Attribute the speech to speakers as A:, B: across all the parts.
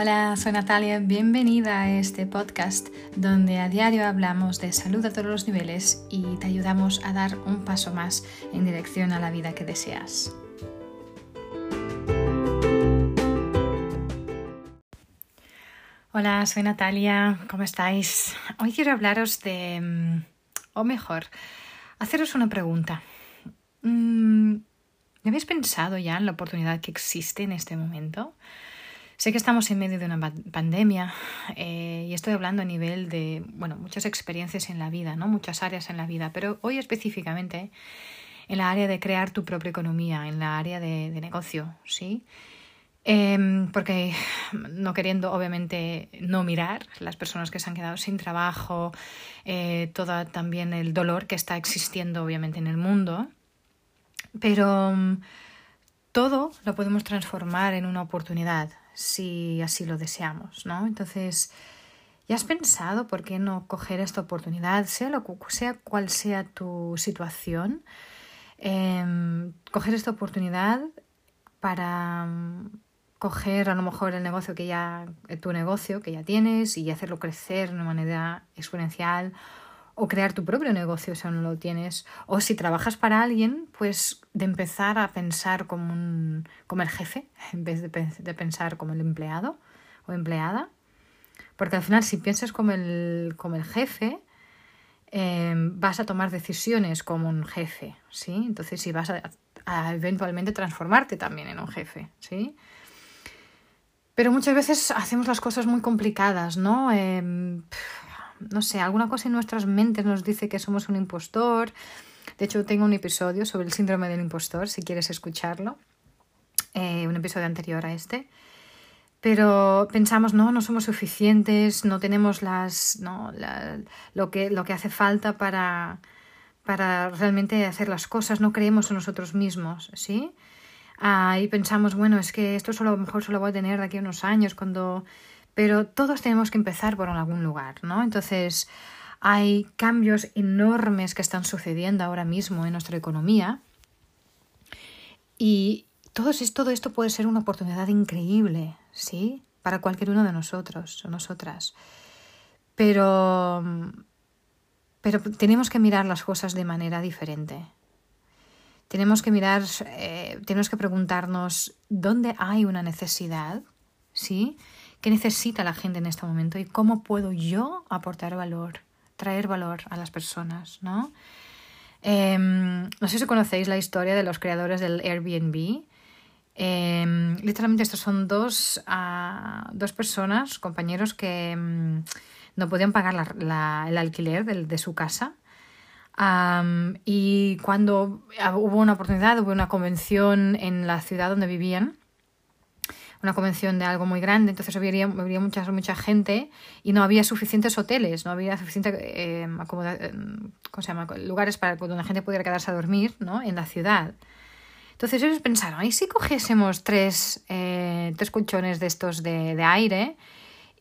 A: Hola, soy Natalia, bienvenida a este podcast donde a diario hablamos de salud a todos los niveles y te ayudamos a dar un paso más en dirección a la vida que deseas. Hola, soy Natalia, ¿cómo estáis? Hoy quiero hablaros de, mm, o mejor, haceros una pregunta. Mm, ¿Habéis pensado ya en la oportunidad que existe en este momento? Sé que estamos en medio de una pandemia eh, y estoy hablando a nivel de, bueno, muchas experiencias en la vida, ¿no? Muchas áreas en la vida, pero hoy específicamente en la área de crear tu propia economía, en la área de, negocio, ¿sí? Em, porque no queriendo obviamente no mirar las personas que se han quedado sin trabajo, eh, todo también el dolor que está existiendo obviamente en el mundo, pero mm, todo lo podemos transformar en una oportunidad, si así lo deseamos, ¿no? Entonces, ¿ya has pensado por qué no coger esta oportunidad, sea, lo, sea cual sea tu situación? Em, coger esta oportunidad para mm, coger a lo mejor el negocio que ya, tu negocio que ya tienes y hacerlo crecer de una manera exponencial o crear tu propio negocio si aún no lo tienes. O si trabajas para alguien, pues de empezar a pensar como, un, como el jefe en vez de, de pensar como el empleado o empleada. Porque al final si piensas como el, como el jefe, em, vas a tomar decisiones como un jefe, ¿sí? Entonces si vas a, eventualmente transformarte también en un jefe, ¿sí? Pero muchas veces hacemos las cosas muy complicadas, ¿no? Eh, no sé, alguna cosa en nuestras mentes nos dice que somos un impostor. De hecho, tengo un episodio sobre el síndrome del impostor, si quieres escucharlo, eh, un episodio anterior a este. Pero pensamos, no, no somos suficientes, no tenemos las, no, lo, que, lo que hace falta para, para realmente hacer las cosas, no creemos en nosotros mismos, ¿sí? Ah, y pensamos, bueno, es que esto solo, a lo mejor solo voy a tener de aquí a unos años, cuando pero todos tenemos que empezar por algún lugar, ¿no? Entonces, hay cambios enormes que están sucediendo ahora mismo en nuestra economía y todo, todo esto puede ser una oportunidad increíble, ¿sí? Para cualquier uno de nosotros o nosotras. Pero, pero tenemos que mirar las cosas de manera diferente. Tenemos que mirar, eh, tenemos que preguntarnos dónde hay una necesidad, ¿sí? qué necesita la gente en este momento y cómo puedo yo aportar valor, traer valor a las personas, ¿no? Em, no sé si conocéis la historia de los creadores del Airbnb. Em, literalmente estos son dos, uh, dos personas, compañeros que um, no podían pagar la, el alquiler de, de su casa. Um, y cuando hubo una oportunidad, hubo una convención en la ciudad donde vivían, una convención de algo muy grande, entonces habría, habría mucha, mucha gente y no había suficientes hoteles, no había suficientes eh, eh lugares para donde la gente pudiera quedarse a dormir ¿no? en la ciudad. Entonces ellos pensaron, ¿y si cogiésemos tres, eh, tres colchones de estos de, de aire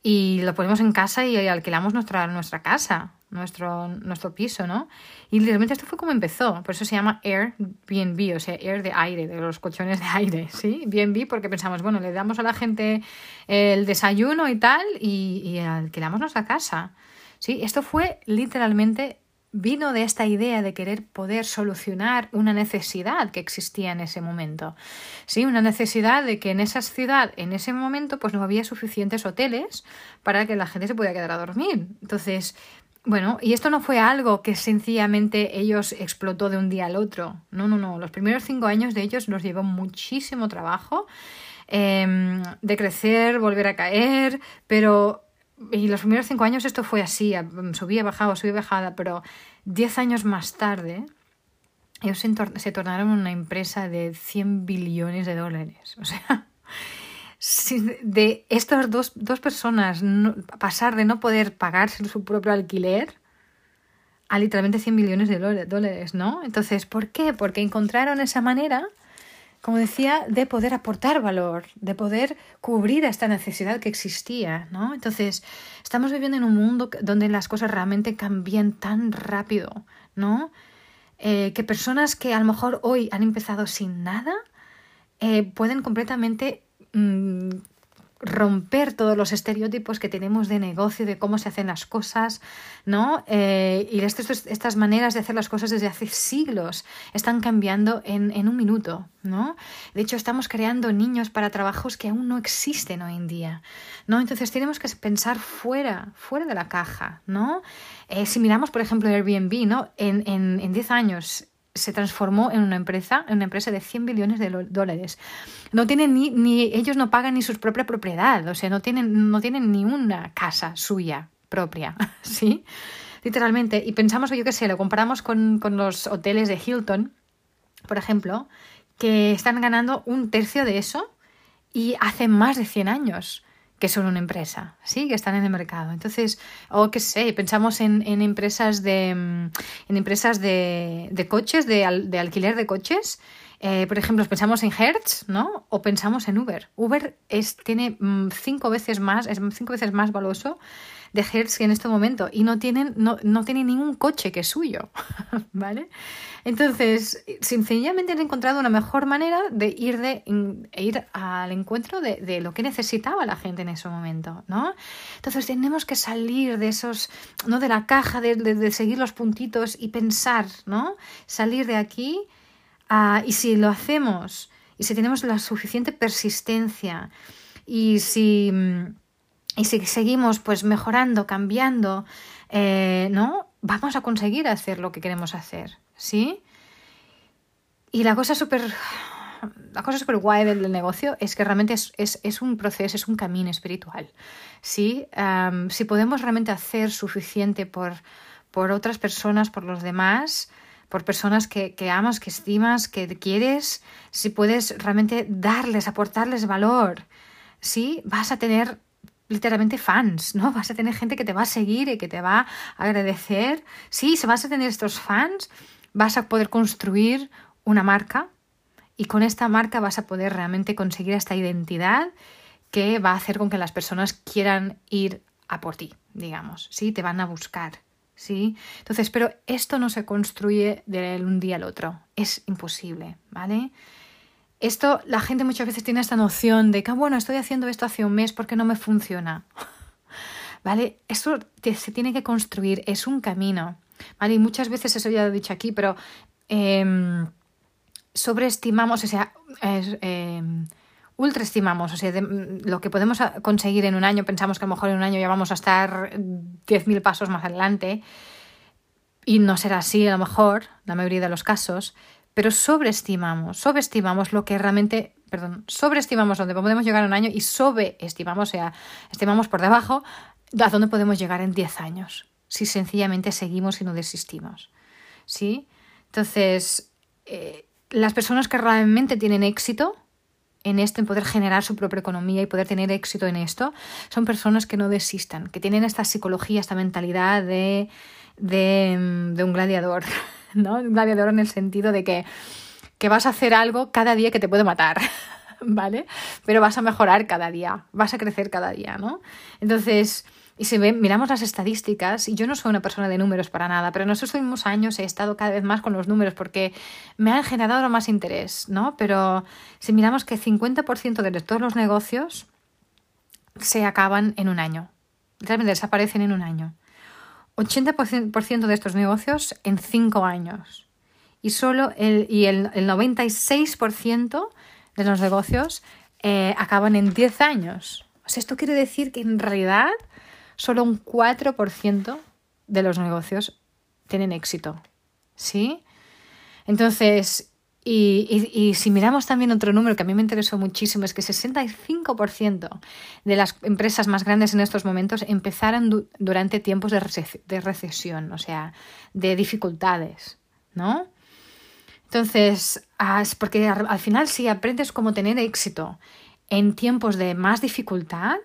A: y lo ponemos en casa y alquilamos nuestra, nuestra casa? Nuestro, nuestro piso, ¿no? Y literalmente esto fue como empezó, por eso se llama Airbnb, o sea, Air de aire, de los colchones de aire, ¿sí? BNB porque pensamos, bueno, le damos a la gente el desayuno y tal y, y alquilamos nuestra casa, ¿sí? Esto fue literalmente vino de esta idea de querer poder solucionar una necesidad que existía en ese momento. Sí, una necesidad de que en esa ciudad, en ese momento, pues no había suficientes hoteles para que la gente se pudiera quedar a dormir. Entonces, bueno, y esto no fue algo que sencillamente ellos explotó de un día al otro. No, no, no. Los primeros cinco años de ellos nos llevó muchísimo trabajo em, de crecer, volver a caer, pero y los primeros cinco años esto fue así, subía, bajaba, subía, bajada, pero diez años más tarde ellos se, se tornaron una empresa de 100 billones de dólares. O sea, de estas dos, dos personas pasar de no poder pagarse su propio alquiler a literalmente 100 millones de dólares, ¿no? Entonces, ¿por qué? Porque encontraron esa manera, como decía, de poder aportar valor, de poder cubrir esta necesidad que existía, ¿no? Entonces, estamos viviendo en un mundo donde las cosas realmente cambian tan rápido, ¿no? Eh, que personas que a lo mejor hoy han empezado sin nada, eh, pueden completamente Mm, romper todos los estereotipos que tenemos de negocio, de cómo se hacen las cosas, ¿no? Eh, y estas, maneras de hacer las cosas desde hace siglos están cambiando en, un minuto, ¿no? De hecho, estamos creando niños para trabajos que aún no existen hoy en día, ¿no? Entonces tenemos que pensar fuera, fuera de la caja, ¿no? Eh, si miramos, por ejemplo, Airbnb, ¿no? En 10 en, en años se transformó en una empresa, en una empresa de 100 billones de dólares. No tienen ni, ni, ellos no pagan ni su propia propiedad, o sea, no tienen, no tienen ni una casa suya propia, ¿sí? Literalmente. Y pensamos, yo qué sé, lo comparamos con, con los hoteles de Hilton, por ejemplo, que están ganando un tercio de eso y hace más de 100 años que son una empresa, ¿sí? Que están en el mercado. Entonces, o qué sé, pensamos en, en empresas de en empresas de, de coches, de, de, alquiler de coches. Eh, por ejemplo, pensamos en Hertz, ¿no? O pensamos en Uber. Uber es, tiene mm, cinco veces más, es cinco veces más valioso de Hertz en este momento y no tienen, no, no tienen ningún coche que es suyo, ¿vale? Entonces, sencillamente han encontrado una mejor manera de ir, de, ir al encuentro de, de, lo que necesitaba la gente en ese momento, ¿no? Entonces tenemos que salir de esos, no de la caja, de, de seguir los puntitos y pensar, ¿no? Salir de aquí uh, y si lo hacemos y si tenemos la suficiente persistencia y si y si seguimos pues mejorando, cambiando, eh, ¿no? Vamos a conseguir hacer lo que queremos hacer, ¿sí? Y la cosa súper la cosa súper guay del negocio es que realmente es, es, es, un proceso, es un camino espiritual. ¿sí? Si podemos realmente hacer suficiente por, por otras personas, por los demás, por personas que, que amas, que estimas, que quieres, si puedes realmente darles, aportarles valor, ¿sí? vas a tener literalmente fans, ¿no? Vas a tener gente que te va a seguir y que te va a agradecer. Sí, si vas a tener estos fans, vas a poder construir una marca y con esta marca vas a poder realmente conseguir esta identidad que va a hacer con que las personas quieran ir a por ti, digamos, ¿sí? Te van a buscar, ¿sí? Entonces, pero esto no se construye de un día al otro, es imposible, ¿vale? Esto, la gente muchas veces tiene esta noción de que, ah, bueno, estoy haciendo esto hace un mes porque no me funciona. ¿Vale? Esto se tiene que construir, es un camino. ¿Vale? Y muchas veces eso ya lo he dicho aquí, pero eh, sobreestimamos, o sea, eh, ultraestimamos, o sea, lo que podemos conseguir en un año, pensamos que a lo mejor en un año ya vamos a estar 10.000 pasos más adelante, y no será así a lo mejor, la mayoría de los casos, pero sobreestimamos, sobreestimamos lo que realmente, perdón, sobreestimamos dónde podemos llegar en un año y sobreestimamos, o sea, estimamos por debajo a dónde podemos llegar en 10 años, si sencillamente seguimos y no desistimos. ¿Sí? Entonces, eh, las personas que realmente tienen éxito en esto, en poder generar su propia economía y poder tener éxito en esto, son personas que no desistan, que tienen esta psicología, esta mentalidad de, de, de un gladiador. ¿no? Un gladiador en el sentido de que, que vas a hacer algo cada día que te puede matar. ¿Vale? Pero vas a mejorar cada día, vas a crecer cada día, ¿no? Entonces, y si miramos las estadísticas, y yo no soy una persona de números para nada, pero en estos últimos años he estado cada vez más con los números porque me han generado más interés, ¿no? Pero si miramos que 50% de todos los negocios se acaban en un año, realmente desaparecen en un año. 80% de estos negocios en 5 años. Y solo el, y el, el 96% de los negocios eh, acaban en 10 años. O sea, esto quiere decir que en realidad solo un 4% de los negocios tienen éxito. ¿Sí? Entonces, y, si miramos también otro número que a mí me interesó muchísimo, es que 65% de las empresas más grandes en estos momentos empezaron durante tiempos de, de, recesión, o sea, de dificultades, ¿no? Entonces, porque al final si aprendes cómo tener éxito en tiempos de más dificultad,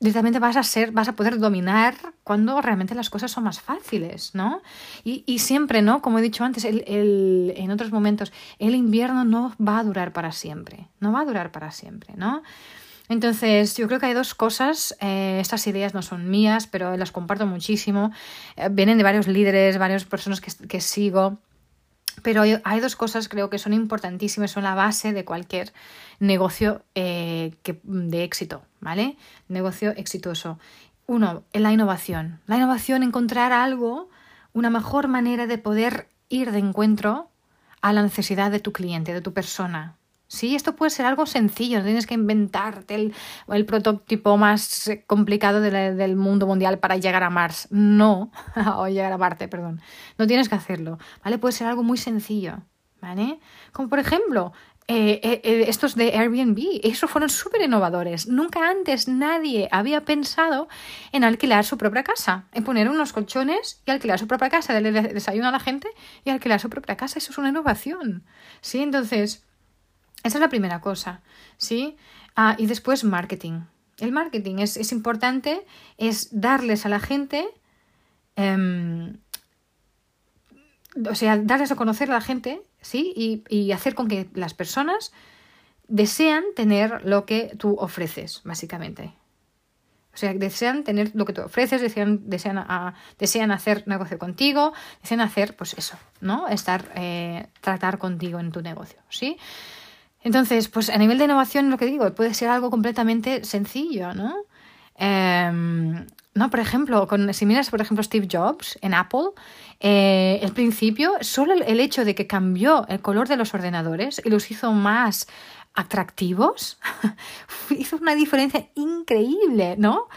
A: directamente vas a ser, vas a poder dominar cuando realmente las cosas son más fáciles, ¿no? Y, y siempre, ¿no? Como he dicho antes, el, el, en otros momentos, el invierno no va a durar para siempre, no va a durar para siempre, ¿no? Entonces, yo creo que hay dos cosas, eh, estas ideas no son mías, pero las comparto muchísimo, eh, vienen de varios líderes, varias personas que, que sigo, Pero hay, dos cosas creo que son importantísimas, son la base de cualquier negocio eh, de éxito, ¿vale? Negocio exitoso. Uno, la innovación. La innovación, encontrar algo, una mejor manera de poder ir de encuentro a la necesidad de tu cliente, de tu persona, Sí, esto puede ser algo sencillo, no tienes que inventarte el, el prototipo más complicado del mundo mundial para llegar a Mars. No, o llegar a Marte, perdón. No tienes que hacerlo, ¿vale? Puede ser algo muy sencillo, ¿vale? Como por ejemplo, eh, eh, eh, estos de Airbnb, esos fueron súper innovadores. Nunca antes nadie había pensado en alquilar su propia casa, en poner unos colchones y alquilar su propia casa, darle desayuno a la gente y alquilar su propia casa. Eso es una innovación, ¿sí? Entonces esa es la primera cosa, ¿sí? Ah, y después marketing. El marketing es, es importante, es darles a la gente, em, o sea, darles a conocer a la gente, ¿sí? Y, y hacer con que las personas desean tener lo que tú ofreces, básicamente. O sea, desean tener lo que tú ofreces, desean, desean, a, desean hacer negocio contigo, desean hacer, pues eso, ¿no? Estar, eh, tratar contigo en tu negocio, ¿sí? Entonces, pues a nivel de innovación, lo que digo, puede ser algo completamente sencillo, ¿no? Em, no, por ejemplo, con, si miras, por ejemplo, Steve Jobs en Apple, eh, el principio, solo el, hecho de que cambió el color de los ordenadores y los hizo más atractivos, hizo una diferencia increíble, ¿no?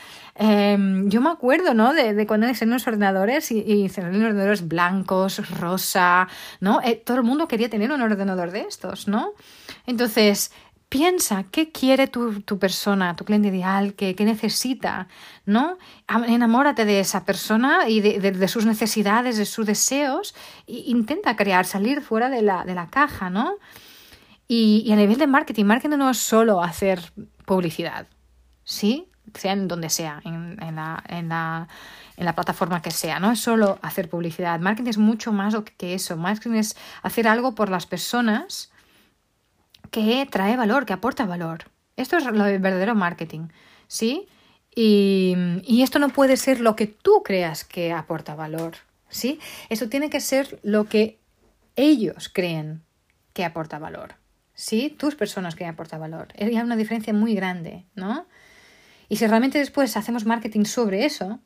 A: Em, yo me acuerdo, ¿no? De, cuando en los ordenadores y, y ordenadores blancos, rosa, ¿no? Eh, todo el mundo quería tener un ordenador de estos, ¿no? Entonces, piensa qué quiere tu, tu persona, tu cliente ideal, qué, qué, necesita, ¿no? Enamórate de esa persona y de, de, de sus necesidades, de sus deseos, e intenta crear, salir fuera de la, de la caja, ¿no? Y, y a nivel de marketing, marketing no es solo hacer publicidad, ¿sí? Sea en donde sea, en, la, en, la, en, la, plataforma que sea. No es solo hacer publicidad. Marketing es mucho más que eso. Marketing es hacer algo por las personas que trae valor, que aporta valor. Esto es lo verdadero marketing. ¿Sí? Y, y esto no puede ser lo que tú creas que aporta valor. ¿Sí? Esto tiene que ser lo que ellos creen que aporta valor. ¿Sí? Tus personas que aporta valor. Hay una diferencia muy grande, ¿no? Y si realmente después hacemos marketing sobre eso,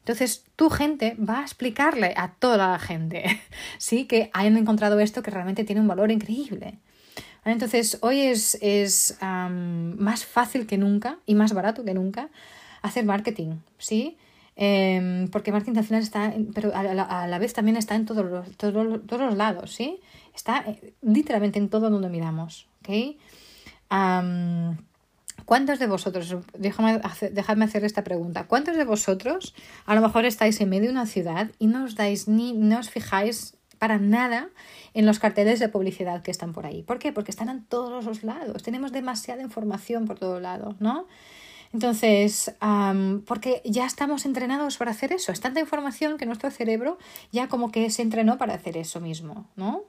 A: entonces tu gente va a explicarle a toda la gente, ¿sí? Que hayan encontrado esto que realmente tiene un valor increíble. Entonces hoy es, es más fácil que nunca y más barato que nunca hacer marketing, ¿sí? Eh, porque marketing al final está, pero a la, vez también está en todos los, todos, todos los lados, ¿sí? Está eh, literalmente en todo donde miramos, ¿ok? ¿Cuántos de vosotros, dejadme hacer esta pregunta, ¿cuántos de vosotros a lo mejor estáis en medio de una ciudad y no os dais ni, no os fijáis para nada en los carteles de publicidad que están por ahí? ¿Por qué? Porque están en todos los lados, tenemos demasiada información por todos lados, ¿no? Entonces, um, porque ya estamos entrenados para hacer eso, es tanta información que nuestro cerebro ya como que se entrenó para hacer eso mismo, ¿no?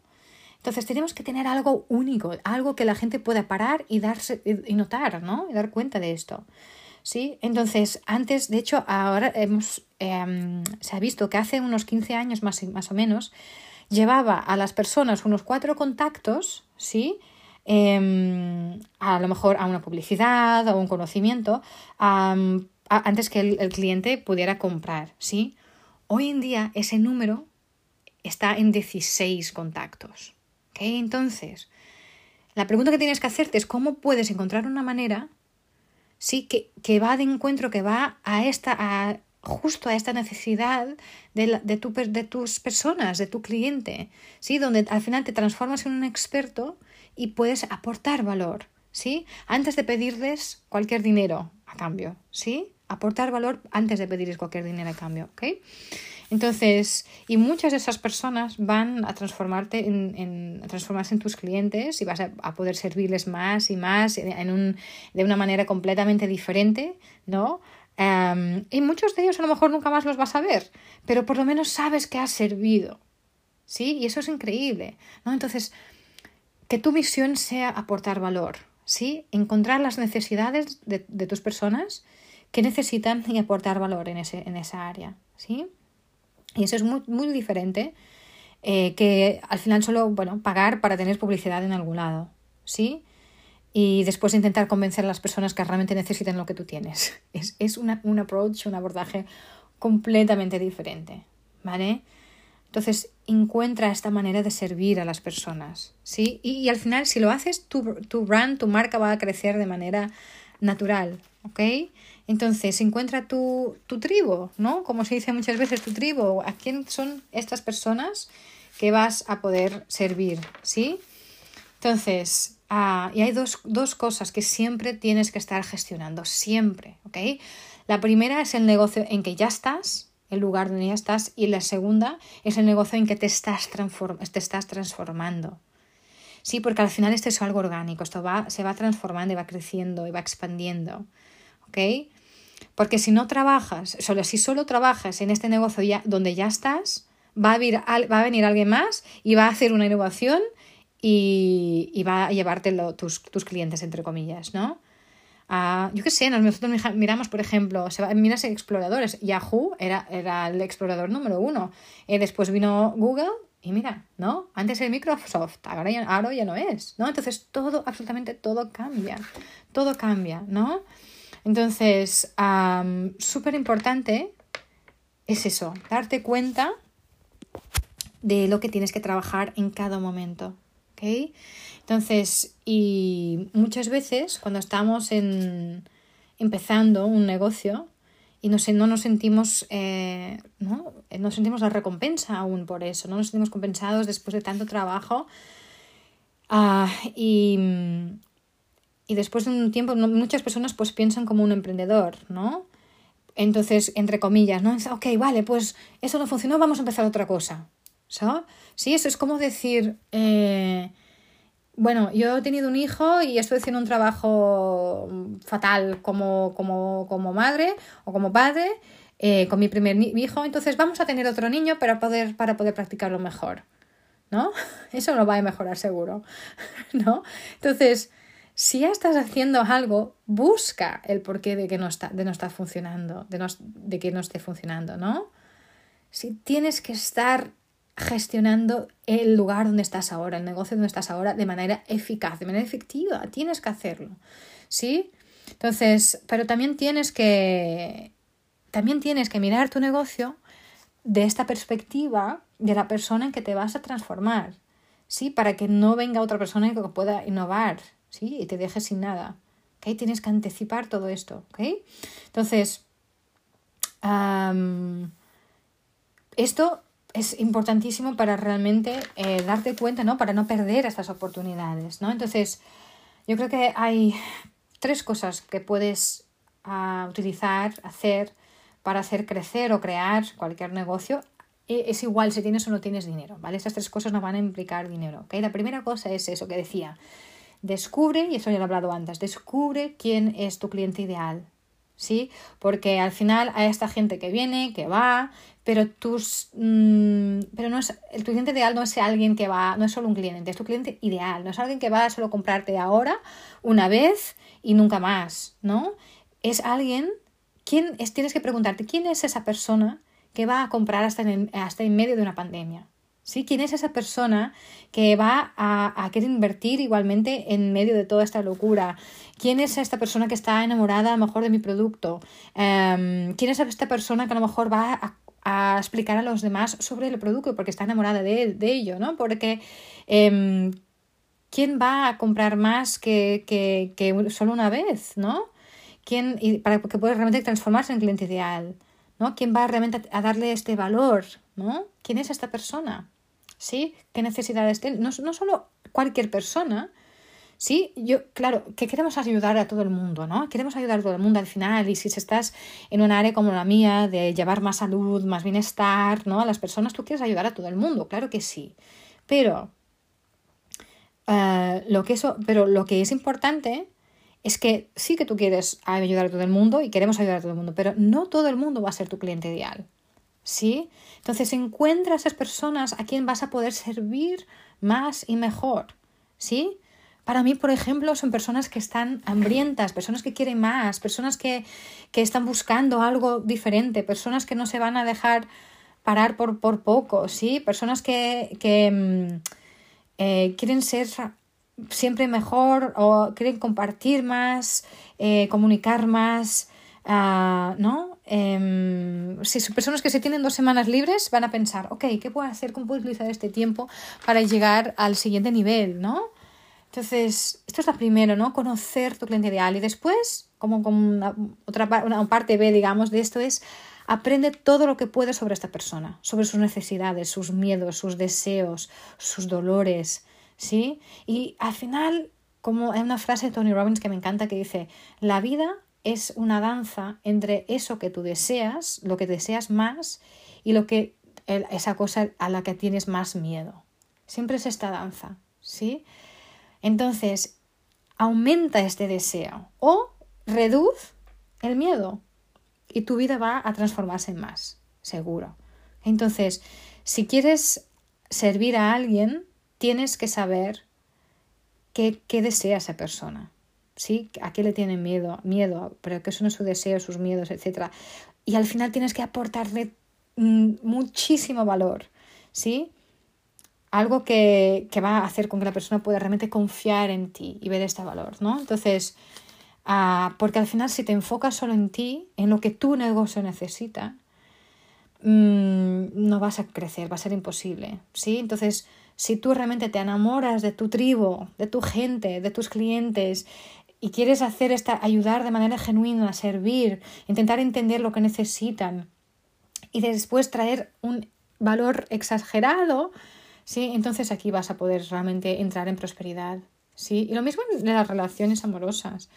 A: Entonces tenemos que tener algo único, algo que la gente pueda parar y darse y notar, ¿no? Y dar cuenta de esto. ¿Sí? Entonces, antes, de hecho, ahora hemos, eh, se ha visto que hace unos 15 años más, más o menos, llevaba a las personas unos cuatro contactos, ¿sí? Eh, a lo mejor a una publicidad o un conocimiento, antes que el, el cliente pudiera comprar, ¿sí? Hoy en día ese número está en 16 contactos. Entonces, la pregunta que tienes que hacerte es cómo puedes encontrar una manera, sí, que, que va de encuentro, que va a esta, a, justo a esta necesidad de, de, de tus personas, de tu cliente, ¿sí? Donde al final te transformas en un experto y puedes aportar valor, ¿sí? Antes de pedirles cualquier dinero a cambio, ¿sí? Aportar valor antes de pedirles cualquier dinero a cambio, ¿ok? Entonces, y muchas de esas personas van a transformarte en, transformarse en tus clientes y vas a, a, poder servirles más y más en un, de una manera completamente diferente, ¿no? Um, y muchos de ellos a lo mejor nunca más los vas a ver, pero por lo menos sabes que has servido, ¿sí? Y eso es increíble, ¿no? Entonces, que tu misión sea aportar valor, ¿sí? Encontrar las necesidades de, de tus personas que necesitan y aportar valor en, ese, en esa área, ¿sí? Y eso es muy, muy diferente eh, que al final solo, bueno, pagar para tener publicidad en algún lado, ¿sí? Y después intentar convencer a las personas que realmente necesiten lo que tú tienes. Es, es una, un approach, un abordaje completamente diferente, ¿vale? Entonces, encuentra esta manera de servir a las personas, ¿sí? Y, al final, si lo haces, tu, tu brand, tu marca va a crecer de manera natural, ¿ok? Entonces, encuentra tu, tu tribu, ¿no? Como se dice muchas veces, tu tribu. ¿A quién son estas personas que vas a poder servir, ¿sí? Entonces, ah, y hay dos, dos cosas que siempre tienes que estar gestionando, siempre, ¿ok? La primera es el negocio en que ya estás, el lugar donde ya estás, y la segunda es el negocio en que te estás, te estás transformando. Sí, porque al final esto es algo orgánico, esto va, se va transformando y va creciendo y va expandiendo. ¿Ok? Porque si no trabajas, solo, si solo trabajas en este negocio ya, donde ya estás, va a, vir, va a venir alguien más y va a hacer una innovación y, y va a llevártelo tus, tus clientes, entre comillas, ¿no? yo qué sé, nosotros miramos, por ejemplo, miras exploradores. Yahoo era, era el explorador número uno. y después vino Google y mira, ¿no? Antes era Microsoft, ahora ya, ahora ya no es, ¿no? Entonces todo, absolutamente todo cambia. Todo cambia, ¿no? Entonces, súper importante es eso, darte cuenta de lo que tienes que trabajar en cada momento. ¿ok? Entonces, y muchas veces cuando estamos en, empezando un negocio y no, no nos sentimos, eh, ¿no? no sentimos la recompensa aún por eso, no nos sentimos compensados después de tanto trabajo. Ah, y, y después de un tiempo, muchas personas pues piensan como un emprendedor, ¿no? Entonces, entre comillas, ¿no? Ok, vale, pues eso no funcionó, vamos a empezar otra cosa. ¿sabes? Sí, eso es como decir, eh, bueno, yo he tenido un hijo y estoy haciendo un trabajo fatal como, como, como madre o como padre eh, con mi primer hijo, entonces vamos a tener otro niño para poder, para poder practicarlo mejor. ¿No? Eso lo va a mejorar seguro. ¿No? Entonces, si ya estás haciendo algo, busca el porqué de que no está, de no está funcionando, de, no, de que no esté funcionando, ¿no? Si tienes que estar gestionando el lugar donde estás ahora, el negocio donde estás ahora, de manera eficaz, de manera efectiva. Tienes que hacerlo. ¿Sí? Entonces, pero también tienes que. También tienes que mirar tu negocio de esta perspectiva de la persona en que te vas a transformar. ¿Sí? Para que no venga otra persona que pueda innovar. ¿Sí? Y te deje sin nada. ¿Ok? Tienes que anticipar todo esto. ¿Ok? Entonces. esto es importantísimo para realmente eh, darte cuenta, ¿no? Para no perder estas oportunidades, ¿no? Entonces, yo creo que hay tres cosas que puedes uh, utilizar, hacer para hacer crecer o crear cualquier negocio. E, es igual si tienes o no tienes dinero, ¿vale? Estas tres cosas no van a implicar dinero. La primera cosa es eso que decía. Descubre, y eso ya lo he hablado antes, descubre quién es tu cliente ideal, ¿sí? Porque al final hay esta gente que viene, que va, pero tus mm, pero no es el tu cliente ideal no es alguien que va, no es solo un cliente, es tu cliente ideal, no es alguien que va a solo comprarte ahora, una vez y nunca más, ¿no? Es alguien, ¿quién es? Tienes que preguntarte, ¿quién es esa persona que va a comprar hasta en, hasta en medio de una pandemia? ¿Sí? ¿Quién es esa persona que va a, querer invertir igualmente en medio de toda esta locura? ¿Quién es esta persona que está enamorada a lo mejor de mi producto? Em, ¿Quién es esta persona que a lo mejor va a, explicar a los demás sobre el producto porque está enamorada de, ello? ¿no? Porque em, ¿quién va a comprar más que, que, solo una vez? ¿no? ¿Quién, para que pueda realmente transformarse en cliente ideal? ¿No? ¿Quién va realmente a darle este valor? ¿no? ¿Quién es esta persona? ¿Sí? ¿Qué necesidades tiene? No, no solo cualquier persona, Sí, yo, claro, que queremos ayudar a todo el mundo, ¿no? Queremos ayudar a todo el mundo al final y si estás en un área como la mía de llevar más salud, más bienestar, ¿no? A las personas, tú quieres ayudar a todo el mundo, claro que sí. Pero, eh, lo, que eso, pero lo que es importante es que sí que tú quieres ayudar a todo el mundo y queremos ayudar a todo el mundo, pero no todo el mundo va a ser tu cliente ideal. ¿Sí? Entonces encuentra a esas personas a quien vas a poder servir más y mejor. ¿Sí? Para mí, por ejemplo, son personas que están hambrientas, personas que quieren más, personas que, que están buscando algo diferente, personas que no se van a dejar parar por, por poco, ¿sí? Personas que, que mm, eh, quieren ser siempre mejor o quieren compartir más, eh, comunicar más, uh, ¿no? Eh, si son personas que se tienen dos semanas libres van a pensar, ok, ¿qué puedo hacer? ¿Cómo puedo utilizar este tiempo para llegar al siguiente nivel, ¿no? Entonces, esto es lo primero, ¿no? Conocer tu cliente ideal y después, como, como una, otra una parte B, digamos, de esto es aprende todo lo que puedes sobre esta persona, sobre sus necesidades, sus miedos, sus deseos, sus dolores, ¿sí? Y al final, como hay una frase de Tony Robbins que me encanta que dice, la vida es una danza entre eso que tú deseas, lo que deseas más y lo que esa cosa a la que tienes más miedo. Siempre es esta danza, ¿sí? Entonces, aumenta este deseo o reduce el miedo y tu vida va a transformarse en más, seguro. Entonces, si quieres servir a alguien, tienes que saber qué, qué desea esa persona. ¿Sí? ¿A qué le tiene miedo? Miedo, pero que son sus deseos, sus miedos, etc. Y al final tienes que aportarle mm, muchísimo valor. ¿Sí? algo que, va a hacer con que la persona pueda realmente confiar en ti y ver este valor, ¿no? Entonces, ah, porque al final si te enfocas solo en ti, en lo que tu negocio necesita, mm, no vas a crecer, va a ser imposible, ¿sí? Entonces, si tú realmente te enamoras de tu tribu, de tu gente, de tus clientes, y quieres hacer esta, ayudar de manera genuina, servir, intentar entender lo que necesitan y después traer un valor exagerado, ¿sí? Entonces aquí vas a poder realmente entrar en prosperidad, ¿sí? Y lo mismo en las relaciones amorosas.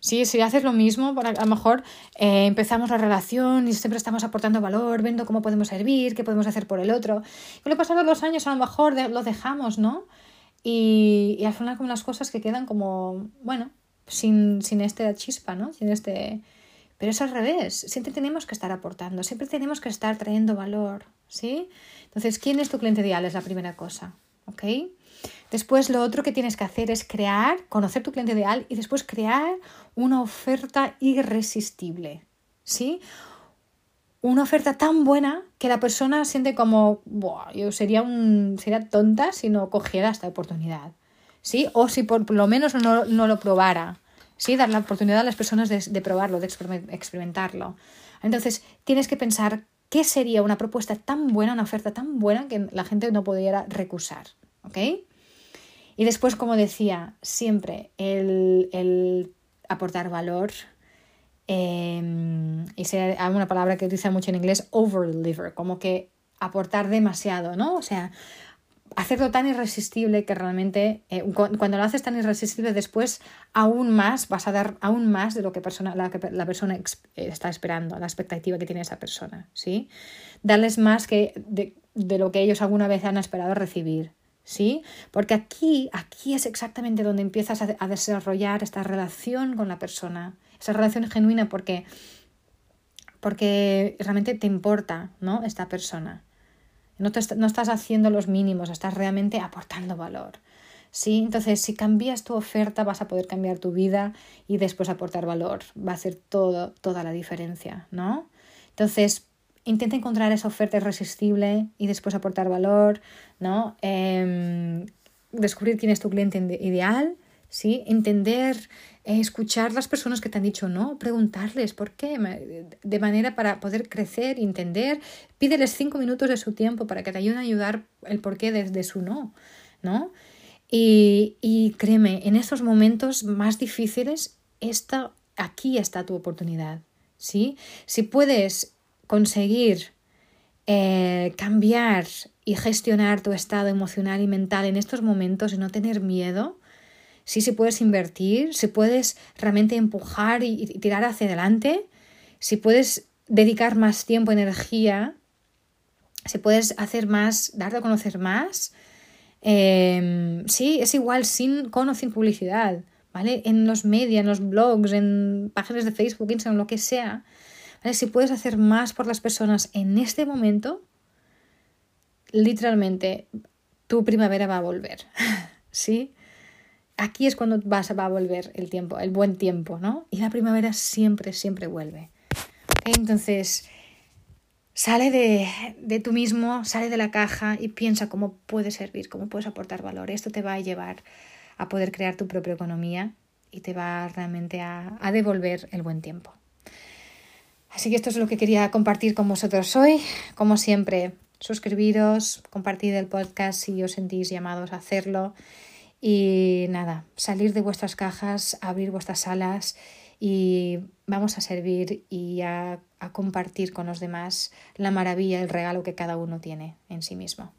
A: Sí, si haces lo mismo, a lo mejor eh, empezamos la relación y siempre estamos aportando valor, viendo cómo podemos servir, qué podemos hacer por el otro. Y lo pasado los años a lo mejor lo dejamos, ¿no? Y, y, al final como las cosas que quedan como, bueno, sin, sin este chispa, ¿no? Sin este... Pero es al revés, siempre tenemos que estar aportando, siempre tenemos que estar trayendo valor, ¿sí? Entonces, ¿quién es tu cliente ideal? Es la primera cosa. ¿Ok? Después lo otro que tienes que hacer es crear, conocer tu cliente ideal y después crear una oferta irresistible. ¿Sí? Una oferta tan buena que la persona siente como, yo sería, un, sería tonta si no cogiera esta oportunidad. ¿Sí? O si por lo menos no, lo probara. ¿Sí? Dar la oportunidad a las personas de, de probarlo, de experimentarlo. Entonces, tienes que pensar ¿Qué sería una propuesta tan buena, una oferta tan buena que la gente no pudiera recusar? ¿Ok? Y después, como decía, siempre el, aportar valor. Eh, y sea una palabra que utiliza mucho en inglés, over deliver, como que aportar demasiado, ¿no? O sea, hacerlo tan irresistible que realmente eh, cuando lo haces tan irresistible después aún más vas a dar aún más de lo que persona, la, la persona está esperando, la expectativa que tiene esa persona, ¿sí? Darles más que de, de, lo que ellos alguna vez han esperado recibir, ¿sí? Porque aquí, aquí es exactamente donde empiezas a, desarrollar esta relación con la persona, esa relación genuina porque, porque realmente te importa, ¿no? Esta persona. No, no estás haciendo los mínimos, estás realmente aportando valor. ¿sí? Entonces, si cambias tu oferta, vas a poder cambiar tu vida y después aportar valor. Va a ser todo, toda la diferencia, ¿no? Entonces, intenta encontrar esa oferta irresistible y después aportar valor, ¿no? Em, descubrir quién es tu cliente ideal, ¿sí? Entender eh, escuchar las personas que te han dicho no, preguntarles por qué, de manera para poder crecer, entender, pídeles cinco minutos de su tiempo para que te ayuden a ayudar el porqué de, de su no, ¿no? Y, y, créeme, en estos momentos más difíciles, aquí está tu oportunidad, ¿sí? Si puedes conseguir eh, cambiar y gestionar tu estado emocional y mental en estos momentos y no tener miedo, sí si puedes invertir, si puedes realmente empujar y, tirar hacia adelante, si puedes dedicar más tiempo, energía, si puedes hacer más, darte a conocer más. Em, sí, es igual sin, con o sin publicidad, ¿vale? En los medios, en los blogs, en páginas de Facebook, Instagram, lo que sea. Si puedes hacer más por las personas en este momento, literalmente tu primavera va a volver, ¿sí? aquí es cuando vas, va a volver el tiempo, el buen tiempo, ¿no? Y la primavera siempre, siempre vuelve. Entonces, Sale de, de tú mismo, sale de la caja y piensa cómo puedes servir, cómo puedes aportar valor. Esto te va a llevar a poder crear tu propia economía y te va realmente a, a devolver el buen tiempo. Así que esto es lo que quería compartir con vosotros hoy. Como siempre, suscribiros, compartid el podcast si os sentís llamados a hacerlo. Y nada, salir de vuestras cajas, abrir vuestras alas y vamos a servir y a, a compartir con los demás la maravilla, el regalo que cada uno tiene en sí mismo.